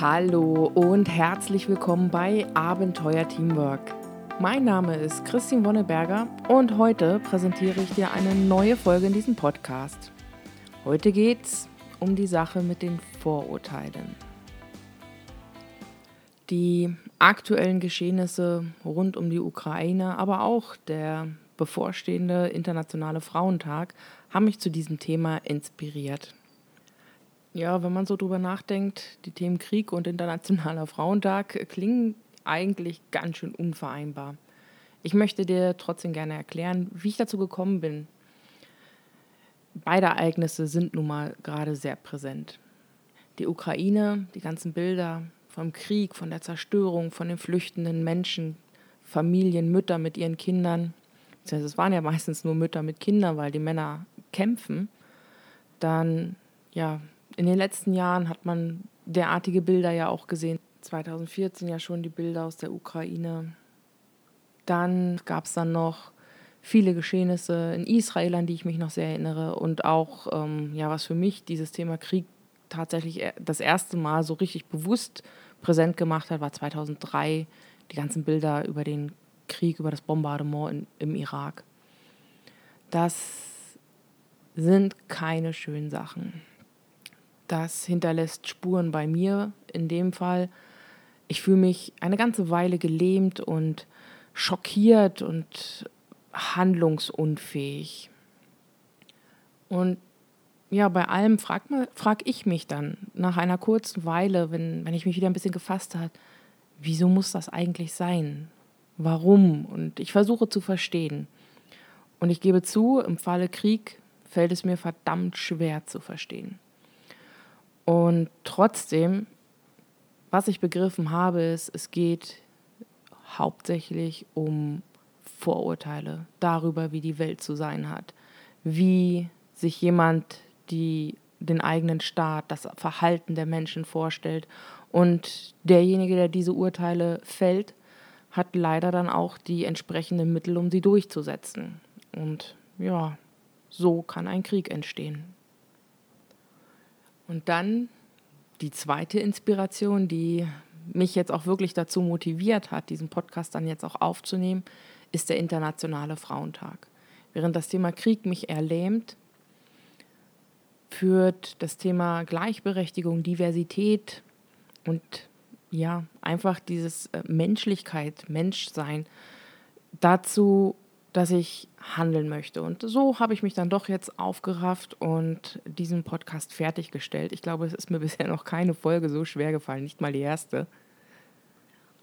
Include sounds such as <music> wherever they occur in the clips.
Hallo und herzlich willkommen bei Abenteuer Teamwork. Mein Name ist Christine Wonneberger und heute präsentiere ich dir eine neue Folge in diesem Podcast. Heute geht es um die Sache mit den Vorurteilen. Die aktuellen Geschehnisse rund um die Ukraine, aber auch der bevorstehende Internationale Frauentag haben mich zu diesem Thema inspiriert. Ja, wenn man so drüber nachdenkt, die Themen Krieg und Internationaler Frauentag klingen eigentlich ganz schön unvereinbar. Ich möchte dir trotzdem gerne erklären, wie ich dazu gekommen bin. Beide Ereignisse sind nun mal gerade sehr präsent. Die Ukraine, die ganzen Bilder vom Krieg, von der Zerstörung, von den flüchtenden Menschen, Familien, Mütter mit ihren Kindern. Es waren ja meistens nur Mütter mit Kindern, weil die Männer kämpfen. Dann ja, in den letzten Jahren hat man derartige Bilder ja auch gesehen. 2014 ja schon die Bilder aus der Ukraine. Dann gab es dann noch viele Geschehnisse in Israel, an die ich mich noch sehr erinnere. Und auch, ähm, ja, was für mich dieses Thema Krieg tatsächlich das erste Mal so richtig bewusst präsent gemacht hat, war 2003 die ganzen Bilder über den Krieg, über das Bombardement in, im Irak. Das sind keine schönen Sachen das hinterlässt Spuren bei mir in dem Fall. Ich fühle mich eine ganze Weile gelähmt und schockiert und handlungsunfähig. Und ja, bei allem frage frag ich mich dann nach einer kurzen Weile, wenn, wenn ich mich wieder ein bisschen gefasst habe, wieso muss das eigentlich sein? Warum? Und ich versuche zu verstehen. Und ich gebe zu, im Falle Krieg fällt es mir verdammt schwer zu verstehen. Und trotzdem, was ich begriffen habe, ist, es geht hauptsächlich um Vorurteile darüber, wie die Welt zu sein hat, wie sich jemand die, den eigenen Staat, das Verhalten der Menschen vorstellt. Und derjenige, der diese Urteile fällt, hat leider dann auch die entsprechenden Mittel, um sie durchzusetzen. Und ja, so kann ein Krieg entstehen. Und dann die zweite Inspiration, die mich jetzt auch wirklich dazu motiviert hat, diesen Podcast dann jetzt auch aufzunehmen, ist der Internationale Frauentag. Während das Thema Krieg mich erlähmt, führt das Thema Gleichberechtigung, Diversität und ja, einfach dieses äh, Menschlichkeit, Menschsein dazu, dass ich handeln möchte. Und so habe ich mich dann doch jetzt aufgerafft und diesen Podcast fertiggestellt. Ich glaube, es ist mir <laughs> bisher noch keine Folge so schwer gefallen, nicht mal die erste.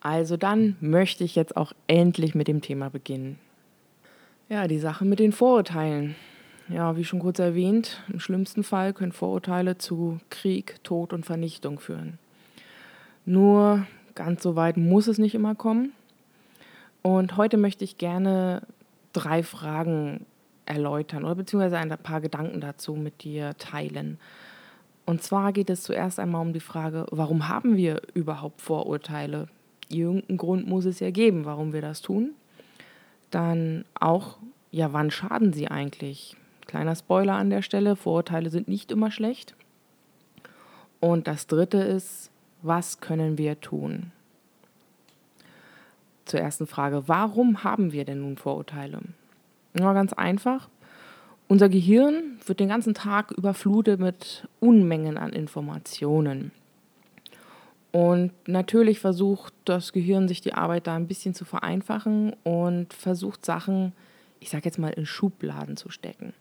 Also dann möchte ich jetzt auch endlich mit dem Thema beginnen. Ja, die Sache mit den Vorurteilen. Ja, wie schon kurz erwähnt, im schlimmsten Fall können Vorurteile zu Krieg, Tod und Vernichtung führen. Nur ganz so weit muss es nicht immer kommen. Und heute möchte ich gerne drei Fragen erläutern oder beziehungsweise ein paar Gedanken dazu mit dir teilen. Und zwar geht es zuerst einmal um die Frage, warum haben wir überhaupt Vorurteile? Irgendeinen Grund muss es ja geben, warum wir das tun. Dann auch, ja, wann schaden sie eigentlich? Kleiner Spoiler an der Stelle, Vorurteile sind nicht immer schlecht. Und das Dritte ist, was können wir tun? Zur ersten Frage. Warum haben wir denn nun Vorurteile? Ja, ganz einfach. Unser Gehirn wird den ganzen Tag überflutet mit Unmengen an Informationen. Und natürlich versucht das Gehirn sich die Arbeit da ein bisschen zu vereinfachen und versucht Sachen, ich sage jetzt mal, in Schubladen zu stecken.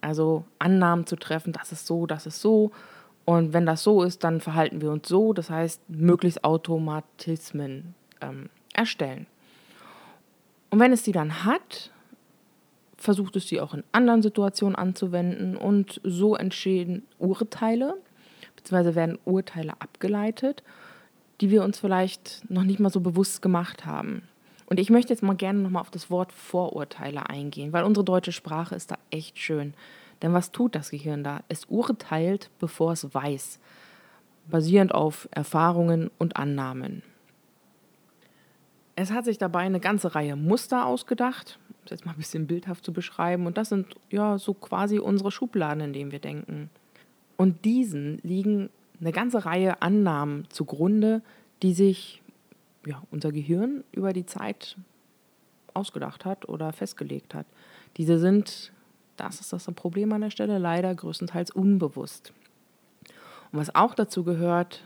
Also Annahmen zu treffen, das ist so, das ist so. Und wenn das so ist, dann verhalten wir uns so. Das heißt, möglichst Automatismen ähm, erstellen. Und wenn es die dann hat, versucht es sie auch in anderen Situationen anzuwenden und so entstehen Urteile, beziehungsweise werden Urteile abgeleitet, die wir uns vielleicht noch nicht mal so bewusst gemacht haben. Und ich möchte jetzt mal gerne nochmal auf das Wort Vorurteile eingehen, weil unsere deutsche Sprache ist da echt schön. Denn was tut das Gehirn da? Es urteilt, bevor es weiß, basierend auf Erfahrungen und Annahmen. Es hat sich dabei eine ganze Reihe Muster ausgedacht, um es jetzt mal ein bisschen bildhaft zu beschreiben. Und das sind ja so quasi unsere Schubladen, in denen wir denken. Und diesen liegen eine ganze Reihe Annahmen zugrunde, die sich ja, unser Gehirn über die Zeit ausgedacht hat oder festgelegt hat. Diese sind, das ist das Problem an der Stelle, leider größtenteils unbewusst. Und was auch dazu gehört,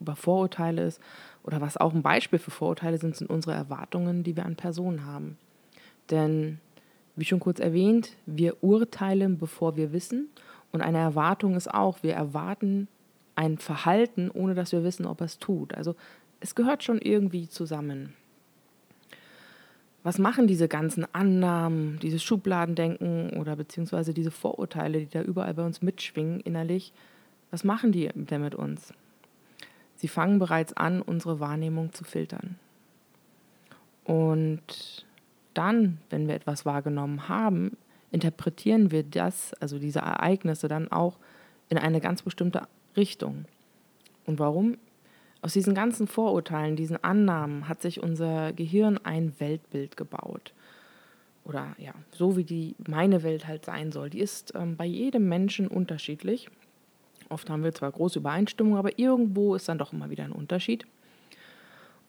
über Vorurteile ist, oder was auch ein Beispiel für Vorurteile sind, sind unsere Erwartungen, die wir an Personen haben. Denn, wie schon kurz erwähnt, wir urteilen, bevor wir wissen. Und eine Erwartung ist auch, wir erwarten ein Verhalten, ohne dass wir wissen, ob er es tut. Also es gehört schon irgendwie zusammen. Was machen diese ganzen Annahmen, dieses Schubladendenken oder beziehungsweise diese Vorurteile, die da überall bei uns mitschwingen innerlich, was machen die denn mit uns? Sie fangen bereits an, unsere Wahrnehmung zu filtern. Und dann, wenn wir etwas wahrgenommen haben, interpretieren wir das, also diese Ereignisse, dann auch in eine ganz bestimmte Richtung. Und warum? Aus diesen ganzen Vorurteilen, diesen Annahmen hat sich unser Gehirn ein Weltbild gebaut. Oder ja, so wie die meine Welt halt sein soll. Die ist ähm, bei jedem Menschen unterschiedlich. Oft haben wir zwar große Übereinstimmung, aber irgendwo ist dann doch immer wieder ein Unterschied.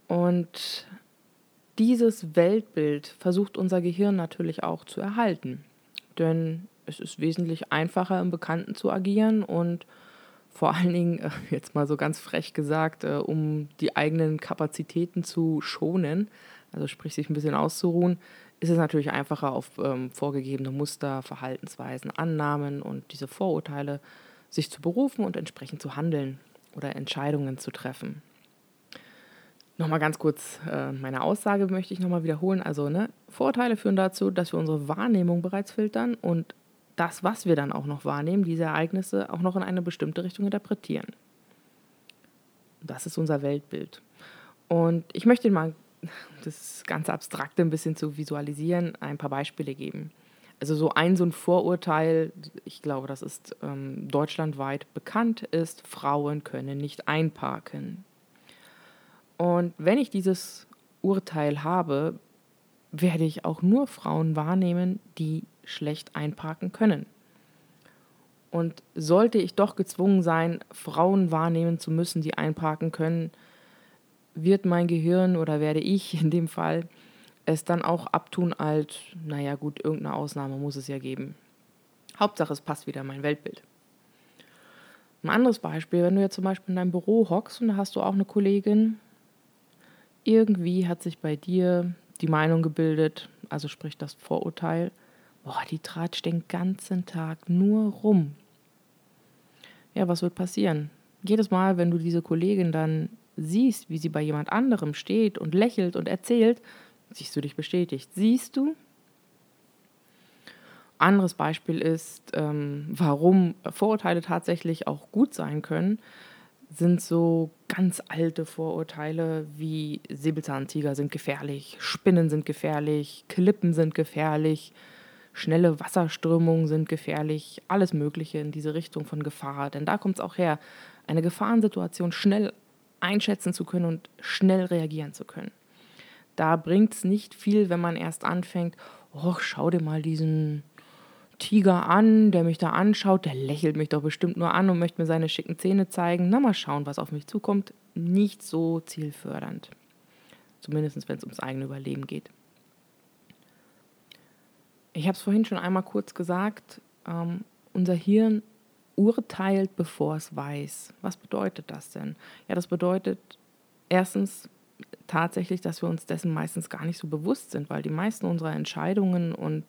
Und dieses Weltbild versucht unser Gehirn natürlich auch zu erhalten. Denn es ist wesentlich einfacher, im Bekannten zu agieren und vor allen Dingen, äh, jetzt mal so ganz frech gesagt, äh, um die eigenen Kapazitäten zu schonen, also sprich sich ein bisschen auszuruhen, ist es natürlich einfacher, auf ähm, vorgegebene Muster, Verhaltensweisen, Annahmen und diese Vorurteile sich zu berufen und entsprechend zu handeln oder Entscheidungen zu treffen. Nochmal ganz kurz äh, meine Aussage möchte ich nochmal wiederholen. Also ne, Vorurteile führen dazu, dass wir unsere Wahrnehmung bereits filtern und das, was wir dann auch noch wahrnehmen, diese Ereignisse auch noch in eine bestimmte Richtung interpretieren. Das ist unser Weltbild. Und ich möchte mal <laughs> das ganze Abstrakte ein bisschen zu visualisieren, ein paar Beispiele geben also so ein so ein Vorurteil, ich glaube, das ist ähm, deutschlandweit bekannt, ist, Frauen können nicht einparken. Und wenn ich dieses Urteil habe, werde ich auch nur Frauen wahrnehmen, die schlecht einparken können. Und sollte ich doch gezwungen sein, Frauen wahrnehmen zu müssen, die einparken können, wird mein Gehirn oder werde ich in dem Fall es dann auch abtun als, naja gut, irgendeine Ausnahme muss es ja geben. Hauptsache, es passt wieder in mein Weltbild. Ein anderes Beispiel, wenn du jetzt zum Beispiel in deinem Büro hockst und da hast du auch eine Kollegin, irgendwie hat sich bei dir die Meinung gebildet, also sprich das Vorurteil, boah, die tratscht den ganzen Tag nur rum. Ja, was wird passieren? Jedes Mal, wenn du diese Kollegin dann siehst, wie sie bei jemand anderem steht und lächelt und erzählt, siehst du dich bestätigt. Siehst du? Anderes Beispiel ist, ähm, warum Vorurteile tatsächlich auch gut sein können, sind so ganz alte Vorurteile wie Säbelzahntiger sind gefährlich, Spinnen sind gefährlich, Klippen sind gefährlich, schnelle Wasserströmungen sind gefährlich, alles Mögliche in diese Richtung von Gefahr. Denn da kommt es auch her, eine Gefahrensituation schnell einschätzen zu können und schnell reagieren zu können. Da bringt es nicht viel, wenn man erst anfängt, oh, schau dir mal diesen Tiger an, der mich da anschaut, der lächelt mich doch bestimmt nur an und möchte mir seine schicken Zähne zeigen. Na, mal schauen, was auf mich zukommt. Nicht so zielfördernd. Zumindest, wenn es ums eigene Überleben geht. Ich habe es vorhin schon einmal kurz gesagt, ähm, unser Hirn urteilt, bevor es weiß. Was bedeutet das denn? Ja, das bedeutet erstens, tatsächlich, dass wir uns dessen meistens gar nicht so bewusst sind, weil die meisten unserer Entscheidungen und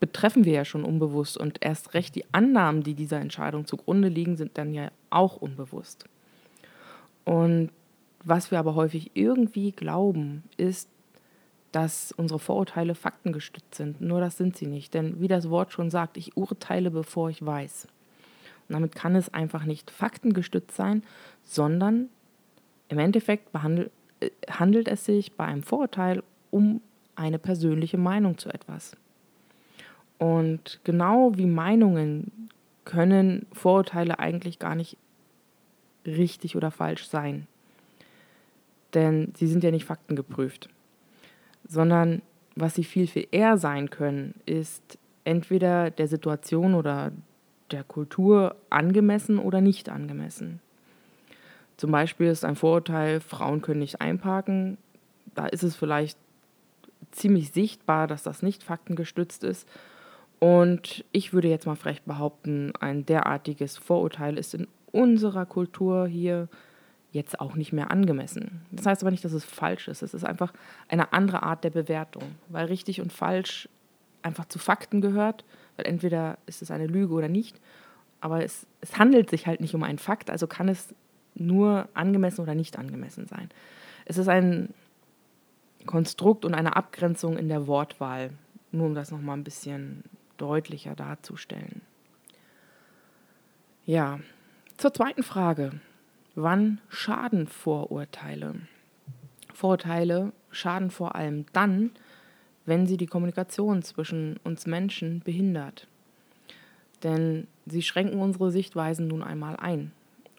betreffen wir ja schon unbewusst und erst recht die Annahmen, die dieser Entscheidung zugrunde liegen, sind dann ja auch unbewusst. Und was wir aber häufig irgendwie glauben, ist, dass unsere Vorurteile faktengestützt sind. Nur das sind sie nicht. Denn wie das Wort schon sagt, ich urteile, bevor ich weiß. Und damit kann es einfach nicht faktengestützt sein, sondern im Endeffekt behandelt handelt es sich bei einem Vorurteil um eine persönliche Meinung zu etwas. Und genau wie Meinungen können Vorurteile eigentlich gar nicht richtig oder falsch sein. Denn sie sind ja nicht faktengeprüft. Sondern was sie viel, viel eher sein können, ist entweder der Situation oder der Kultur angemessen oder nicht angemessen. Zum Beispiel ist ein Vorurteil, Frauen können nicht einparken. Da ist es vielleicht ziemlich sichtbar, dass das nicht faktengestützt ist. Und ich würde jetzt mal frech behaupten, ein derartiges Vorurteil ist in unserer Kultur hier jetzt auch nicht mehr angemessen. Das heißt aber nicht, dass es falsch ist. Es ist einfach eine andere Art der Bewertung, weil richtig und falsch einfach zu Fakten gehört, weil entweder ist es eine Lüge oder nicht, aber es, es handelt sich halt nicht um einen Fakt, also kann es nur angemessen oder nicht angemessen sein. Es ist ein Konstrukt und eine Abgrenzung in der Wortwahl, nur um das nochmal ein bisschen deutlicher darzustellen. Ja, zur zweiten Frage. Wann schaden Vorurteile? Vorurteile schaden vor allem dann, wenn sie die Kommunikation zwischen uns Menschen behindert. Denn sie schränken unsere Sichtweisen nun einmal ein.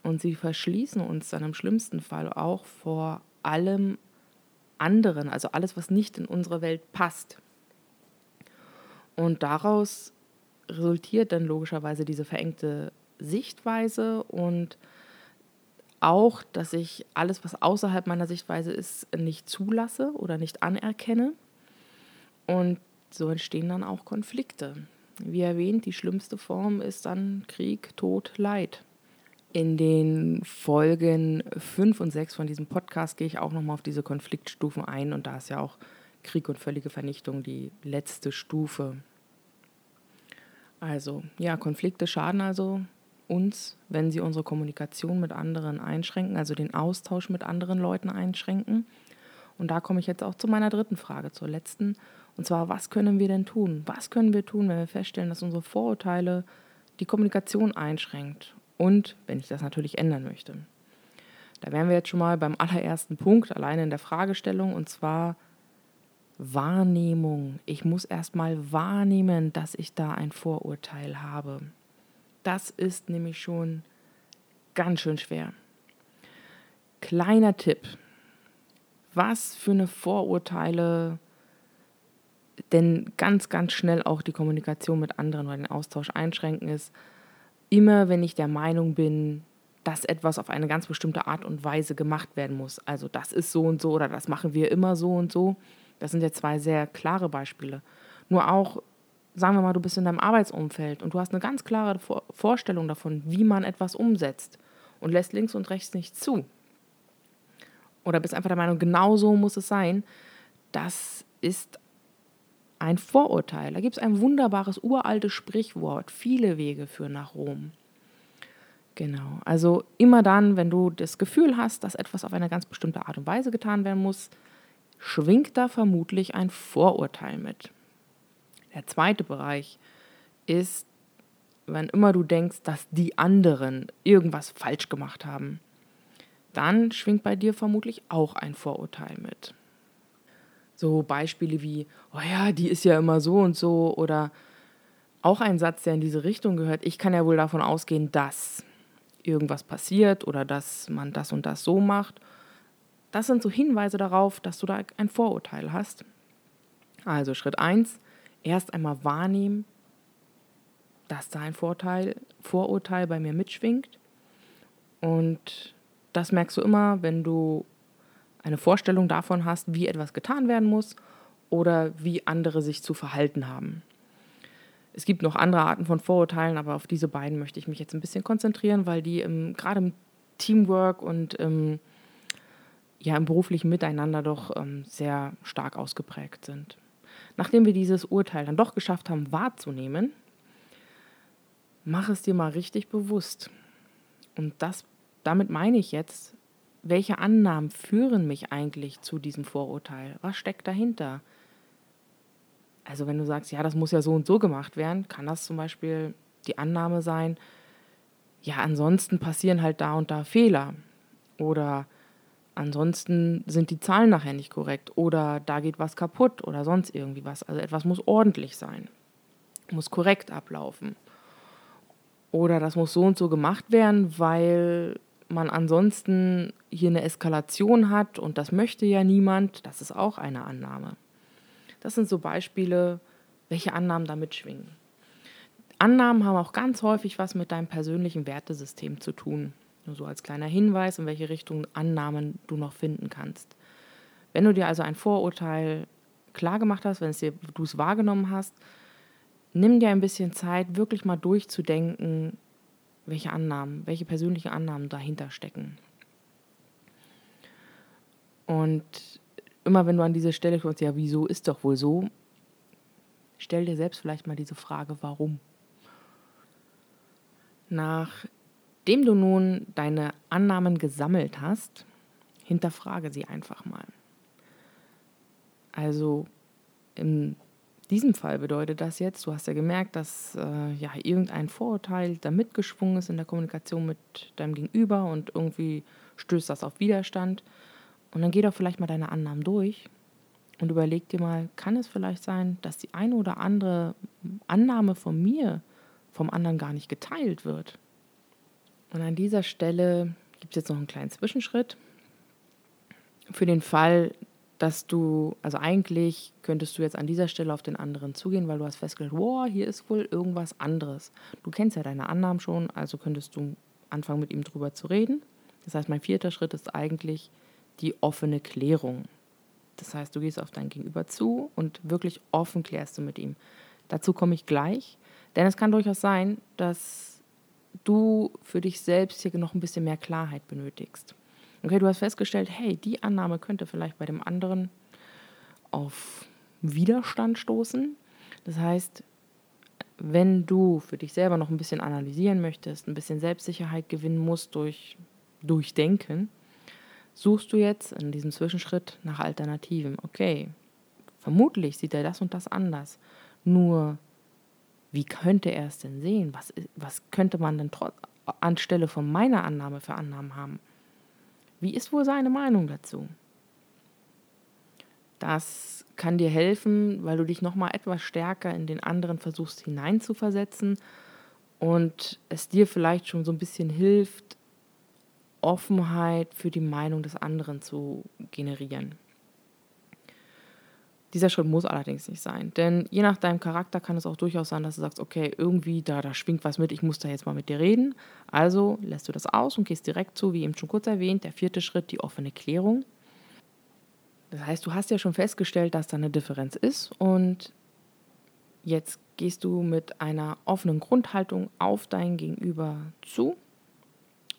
Und sie verschließen uns dann im schlimmsten Fall auch vor allem anderen, also alles, was nicht in unsere Welt passt. Und daraus resultiert dann logischerweise diese verengte Sichtweise und auch, dass ich alles, was außerhalb meiner Sichtweise ist, nicht zulasse oder nicht anerkenne. Und so entstehen dann auch Konflikte. Wie erwähnt, die schlimmste Form ist dann Krieg, Tod, Leid. In den Folgen 5 und 6 von diesem Podcast gehe ich auch nochmal auf diese Konfliktstufen ein und da ist ja auch Krieg und völlige Vernichtung die letzte Stufe. Also, ja, Konflikte schaden also uns, wenn sie unsere Kommunikation mit anderen einschränken, also den Austausch mit anderen Leuten einschränken. Und da komme ich jetzt auch zu meiner dritten Frage, zur letzten. Und zwar, was können wir denn tun? Was können wir tun, wenn wir feststellen, dass unsere Vorurteile die Kommunikation einschränkt? Und wenn ich das natürlich ändern möchte. Da wären wir jetzt schon mal beim allerersten Punkt, alleine in der Fragestellung, und zwar Wahrnehmung. Ich muss erst mal wahrnehmen, dass ich da ein Vorurteil habe. Das ist nämlich schon ganz schön schwer. Kleiner Tipp. Was für eine Vorurteile denn ganz, ganz schnell auch die Kommunikation mit anderen oder den Austausch einschränken ist, immer wenn ich der Meinung bin, dass etwas auf eine ganz bestimmte Art und Weise gemacht werden muss. Also das ist so und so oder das machen wir immer so und so. Das sind ja zwei sehr klare Beispiele. Nur auch sagen wir mal, du bist in deinem Arbeitsumfeld und du hast eine ganz klare Vorstellung davon, wie man etwas umsetzt und lässt links und rechts nicht zu. Oder bist einfach der Meinung, genau so muss es sein. Das ist ein Vorurteil. Da gibt es ein wunderbares uraltes Sprichwort. Viele Wege führen nach Rom. Genau. Also immer dann, wenn du das Gefühl hast, dass etwas auf eine ganz bestimmte Art und Weise getan werden muss, schwingt da vermutlich ein Vorurteil mit. Der zweite Bereich ist, wenn immer du denkst, dass die anderen irgendwas falsch gemacht haben, dann schwingt bei dir vermutlich auch ein Vorurteil mit. So Beispiele wie, oh ja, die ist ja immer so und so oder auch ein Satz, der in diese Richtung gehört, ich kann ja wohl davon ausgehen, dass irgendwas passiert oder dass man das und das so macht. Das sind so Hinweise darauf, dass du da ein Vorurteil hast. Also Schritt 1, erst einmal wahrnehmen, dass da ein Vorteil, Vorurteil bei mir mitschwingt. Und das merkst du immer, wenn du eine Vorstellung davon hast, wie etwas getan werden muss oder wie andere sich zu verhalten haben. Es gibt noch andere Arten von Vorurteilen, aber auf diese beiden möchte ich mich jetzt ein bisschen konzentrieren, weil die im, gerade im Teamwork und im, ja, im beruflichen Miteinander doch ähm, sehr stark ausgeprägt sind nachdem wir dieses Urteil dann doch geschafft haben wahrzunehmen, mach es dir mal richtig bewusst. Und das, damit meine ich jetzt, welche Annahmen führen mich eigentlich zu diesem Vorurteil? Was steckt dahinter? Also wenn du sagst, ja, das muss ja so und so gemacht werden, kann das zum Beispiel die Annahme sein, ja, ansonsten passieren halt da und da Fehler. Oder Ansonsten sind die Zahlen nachher nicht korrekt oder da geht was kaputt oder sonst irgendwie was. Also etwas muss ordentlich sein, muss korrekt ablaufen. Oder das muss so und so gemacht werden, weil man ansonsten hier eine Eskalation hat und das möchte ja niemand. Das ist auch eine Annahme. Das sind so Beispiele, welche Annahmen da mitschwingen. Annahmen haben auch ganz häufig was mit deinem persönlichen Wertesystem zu tun. Nur so als kleiner Hinweis, in welche Richtung Annahmen du noch finden kannst. Wenn du dir also ein Vorurteil klar gemacht hast, wenn es dir, du es wahrgenommen hast, nimm dir ein bisschen Zeit, wirklich mal durchzudenken, welche Annahmen, welche persönlichen Annahmen dahinter stecken. Und immer wenn du an diese Stelle kommst, ja, wieso ist doch wohl so, stell dir selbst vielleicht mal diese Frage, warum. Nachdem du nun deine Annahmen gesammelt hast, hinterfrage sie einfach mal. Also in diesem Fall bedeutet das jetzt, du hast ja gemerkt, dass äh, ja irgendein Vorurteil da mitgeschwungen ist in der Kommunikation mit deinem Gegenüber und irgendwie stößt das auf Widerstand. Und dann geh doch vielleicht mal deine Annahmen durch und überleg dir mal, kann es vielleicht sein, dass die eine oder andere Annahme von mir vom anderen gar nicht geteilt wird? Und an dieser Stelle gibt es jetzt noch einen kleinen Zwischenschritt. Für den Fall, dass du, also eigentlich könntest du jetzt an dieser Stelle auf den anderen zugehen, weil du hast festgestellt, wow, hier ist wohl irgendwas anderes. Du kennst ja deine Annahmen schon, also könntest du anfangen, mit ihm drüber zu reden. Das heißt, mein vierter Schritt ist eigentlich, die offene Klärung. Das heißt, du gehst auf dein Gegenüber zu und wirklich offen klärst du mit ihm. Dazu komme ich gleich, denn es kann durchaus sein, dass du für dich selbst hier noch ein bisschen mehr Klarheit benötigst. Okay, du hast festgestellt, hey, die Annahme könnte vielleicht bei dem anderen auf Widerstand stoßen. Das heißt, wenn du für dich selber noch ein bisschen analysieren möchtest, ein bisschen Selbstsicherheit gewinnen musst durch Durchdenken, suchst du jetzt in diesem Zwischenschritt nach Alternativen. Okay, vermutlich sieht er das und das anders. Nur, wie könnte er es denn sehen? Was, was könnte man denn anstelle von meiner Annahme für Annahmen haben? Wie ist wohl seine Meinung dazu? Das kann dir helfen, weil du dich nochmal etwas stärker in den anderen versuchst hineinzuversetzen und es dir vielleicht schon so ein bisschen hilft, Offenheit für die Meinung des anderen zu generieren. Dieser Schritt muss allerdings nicht sein, denn je nach deinem Charakter kann es auch durchaus sein, dass du sagst, okay, irgendwie da, da schwingt was mit, ich muss da jetzt mal mit dir reden. Also lässt du das aus und gehst direkt zu, wie eben schon kurz erwähnt, der vierte Schritt, die offene Klärung. Das heißt, du hast ja schon festgestellt, dass da eine Differenz ist und jetzt gehst du mit einer offenen Grundhaltung auf dein Gegenüber zu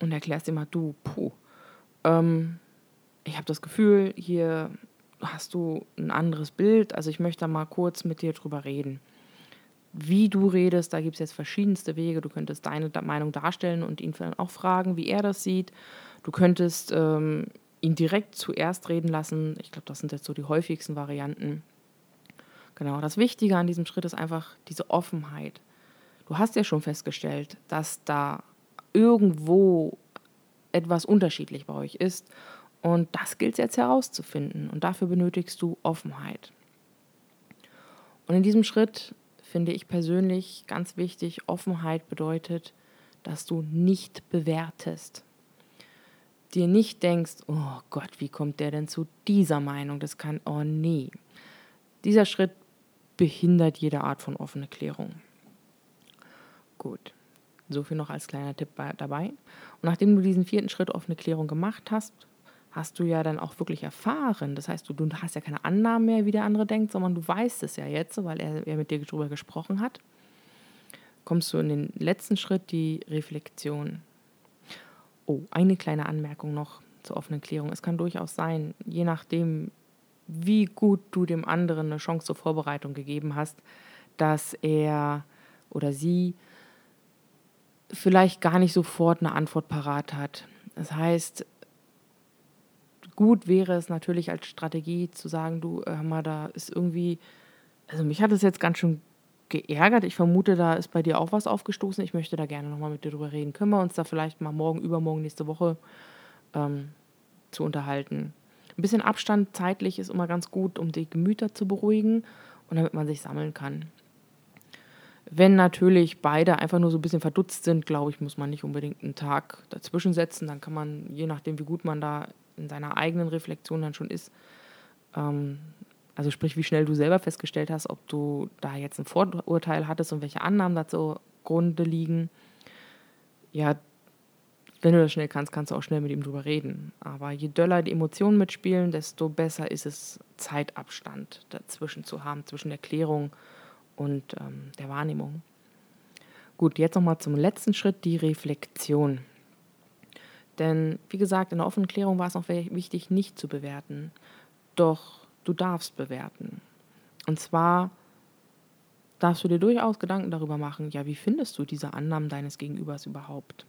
und erklärst immer, du, puh, ähm, ich habe das Gefühl, hier hast du ein anderes Bild, also ich möchte da mal kurz mit dir drüber reden. Wie du redest, da gibt es jetzt verschiedenste Wege. Du könntest deine Meinung darstellen und ihn auch fragen, wie er das sieht. Du könntest ähm, ihn direkt zuerst reden lassen. Ich glaube, das sind jetzt so die häufigsten Varianten. Genau, das Wichtige an diesem Schritt ist einfach diese Offenheit. Du hast ja schon festgestellt, dass da irgendwo etwas unterschiedlich bei euch ist. Und das gilt es jetzt herauszufinden. Und dafür benötigst du Offenheit. Und in diesem Schritt finde ich persönlich ganz wichtig, Offenheit bedeutet, dass du nicht bewertest. Dir nicht denkst, oh Gott, wie kommt der denn zu dieser Meinung? Das kann, oh nee. Dieser Schritt behindert jede Art von offene Klärung. Gut. So viel noch als kleiner Tipp dabei. Und nachdem du diesen vierten Schritt offene Klärung gemacht hast, hast du ja dann auch wirklich erfahren. Das heißt, du, du hast ja keine Annahmen mehr, wie der andere denkt, sondern du weißt es ja jetzt, weil er, er mit dir darüber gesprochen hat. Kommst du in den letzten Schritt, die Reflexion. Oh, eine kleine Anmerkung noch zur offenen Klärung. Es kann durchaus sein, je nachdem, wie gut du dem anderen eine Chance zur Vorbereitung gegeben hast, dass er oder sie vielleicht gar nicht sofort eine Antwort parat hat. Das heißt, gut wäre es natürlich als Strategie zu sagen, du, hör mal, da ist irgendwie, also mich hat es jetzt ganz schön geärgert. Ich vermute, da ist bei dir auch was aufgestoßen. Ich möchte da gerne nochmal mit dir drüber reden. Können wir uns da vielleicht mal morgen, übermorgen, nächste Woche ähm, zu unterhalten? Ein bisschen Abstand zeitlich ist immer ganz gut, um die Gemüter zu beruhigen und damit man sich sammeln kann. Wenn natürlich beide einfach nur so ein bisschen verdutzt sind, glaube ich, muss man nicht unbedingt einen Tag dazwischen setzen. Dann kann man, je nachdem, wie gut man da in seiner eigenen Reflexion dann schon ist, ähm, also sprich, wie schnell du selber festgestellt hast, ob du da jetzt ein Vorurteil hattest und welche Annahmen dazu Grunde liegen, ja, wenn du das schnell kannst, kannst du auch schnell mit ihm drüber reden. Aber je döller die Emotionen mitspielen, desto besser ist es, Zeitabstand dazwischen zu haben, zwischen der Klärung und ähm, der Wahrnehmung. Gut, jetzt nochmal zum letzten Schritt, die Reflexion. Denn wie gesagt, in der offenen Klärung war es noch wichtig, nicht zu bewerten. Doch du darfst bewerten. Und zwar darfst du dir durchaus Gedanken darüber machen, ja, wie findest du diese Annahmen deines Gegenübers überhaupt?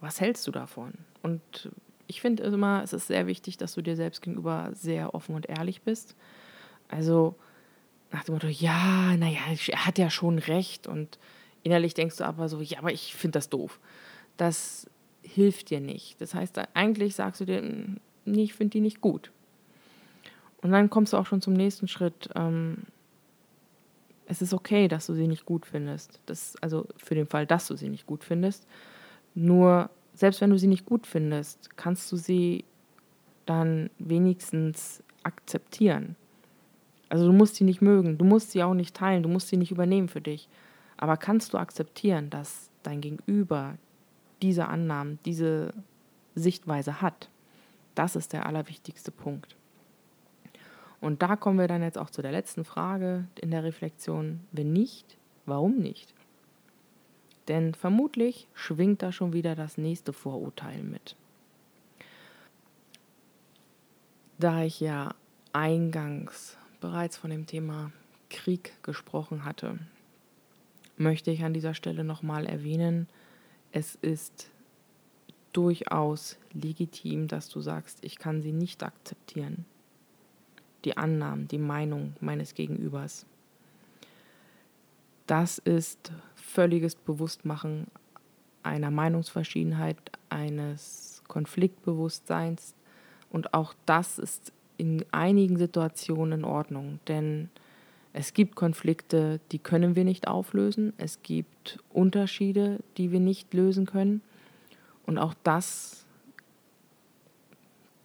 was hältst du davon? Und ich finde immer, es ist sehr wichtig, dass du dir selbst gegenüber sehr offen und ehrlich bist. Also nach dem Motto, ja, naja, er hat ja schon recht. Und innerlich denkst du aber so, ja, aber ich finde das doof. Das hilft dir nicht. Das heißt, eigentlich sagst du dir, nee, ich finde die nicht gut. Und dann kommst du auch schon zum nächsten Schritt. Ähm, es ist okay, dass du sie nicht gut findest. Das, also für den Fall, dass du sie nicht gut findest. Nur, selbst wenn du sie nicht gut findest, kannst du sie dann wenigstens akzeptieren. Also du musst sie nicht mögen, du musst sie auch nicht teilen, du musst sie nicht übernehmen für dich. Aber kannst du akzeptieren, dass dein Gegenüber diese Annahmen, diese Sichtweise hat? Das ist der allerwichtigste Punkt. Und da kommen wir dann jetzt auch zu der letzten Frage in der Reflexion. Wenn nicht, warum nicht? Denn vermutlich schwingt da schon wieder das nächste Vorurteil mit. Da ich ja eingangs bereits von dem Thema Krieg gesprochen hatte, möchte ich an dieser Stelle nochmal erwähnen, es ist durchaus legitim, dass du sagst, ich kann sie nicht akzeptieren. Die Annahmen, die Meinung meines Gegenübers. Das ist völliges Bewusstmachen einer Meinungsverschiedenheit, eines Konfliktbewusstseins. Und auch das ist in einigen Situationen in Ordnung, denn es gibt Konflikte, die können wir nicht auflösen. Es gibt Unterschiede, die wir nicht lösen können. Und auch das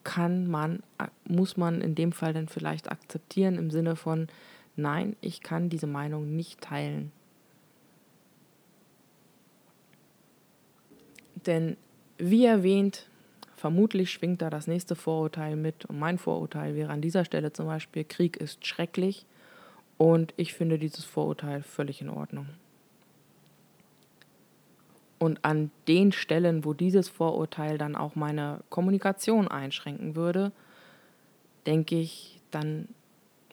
kann man, muss man in dem Fall dann vielleicht akzeptieren im Sinne von, nein, ich kann diese Meinung nicht teilen. Denn wie erwähnt, vermutlich schwingt da das nächste Vorurteil mit. Und mein Vorurteil wäre an dieser Stelle zum Beispiel, Krieg ist schrecklich. Und ich finde dieses Vorurteil völlig in Ordnung. Und an den Stellen, wo dieses Vorurteil dann auch meine Kommunikation einschränken würde, denke ich, dann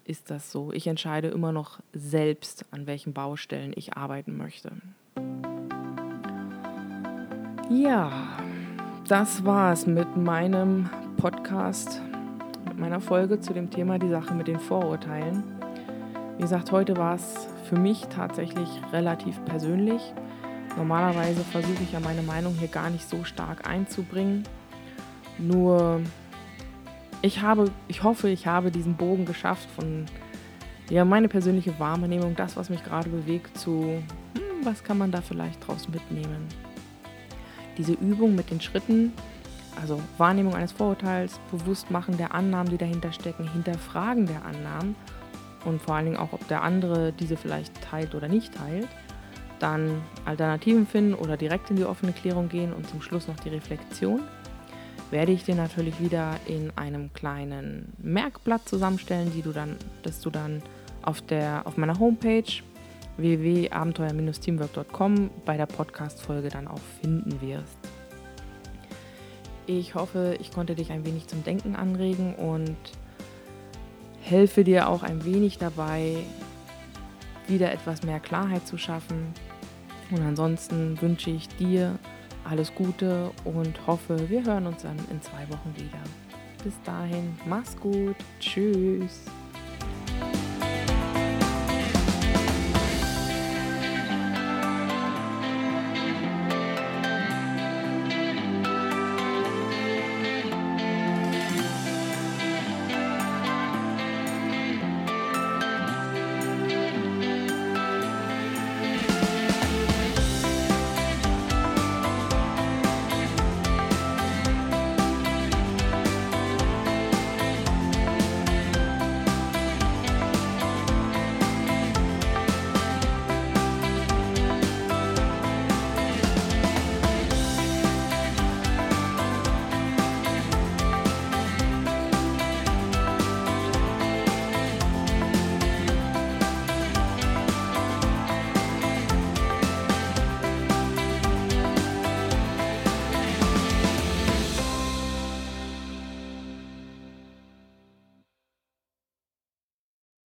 ist das so. Ich entscheide immer noch selbst, an welchen Baustellen ich arbeiten möchte. Ja, das war's mit meinem Podcast, mit meiner Folge zu dem Thema die Sache mit den Vorurteilen. Wie gesagt, heute war es für mich tatsächlich relativ persönlich. Normalerweise versuche ich ja meine Meinung hier gar nicht so stark einzubringen. Nur ich habe, ich hoffe, ich habe diesen Bogen geschafft von ja, meine persönliche Wahrnehmung, das, was mich gerade bewegt, zu hm, was kann man da vielleicht draus mitnehmen diese Übung mit den Schritten, also Wahrnehmung eines Vorurteils, Bewusstmachen der Annahmen, die dahinter stecken, Hinterfragen der Annahmen und vor allen Dingen auch, ob der andere diese vielleicht teilt oder nicht teilt, dann Alternativen finden oder direkt in die offene Klärung gehen und zum Schluss noch die Reflexion, werde ich dir natürlich wieder in einem kleinen Merkblatt zusammenstellen, die du dann, das du dann auf, der, auf meiner Homepage www.abenteuer-teamwork.com bei der Podcast-Folge dann auch finden wirst. Ich hoffe, ich konnte dich ein wenig zum Denken anregen und helfe dir auch ein wenig dabei, wieder etwas mehr Klarheit zu schaffen. Und ansonsten wünsche ich dir alles Gute und hoffe, wir hören uns dann in zwei Wochen wieder. Bis dahin, mach's gut, tschüss.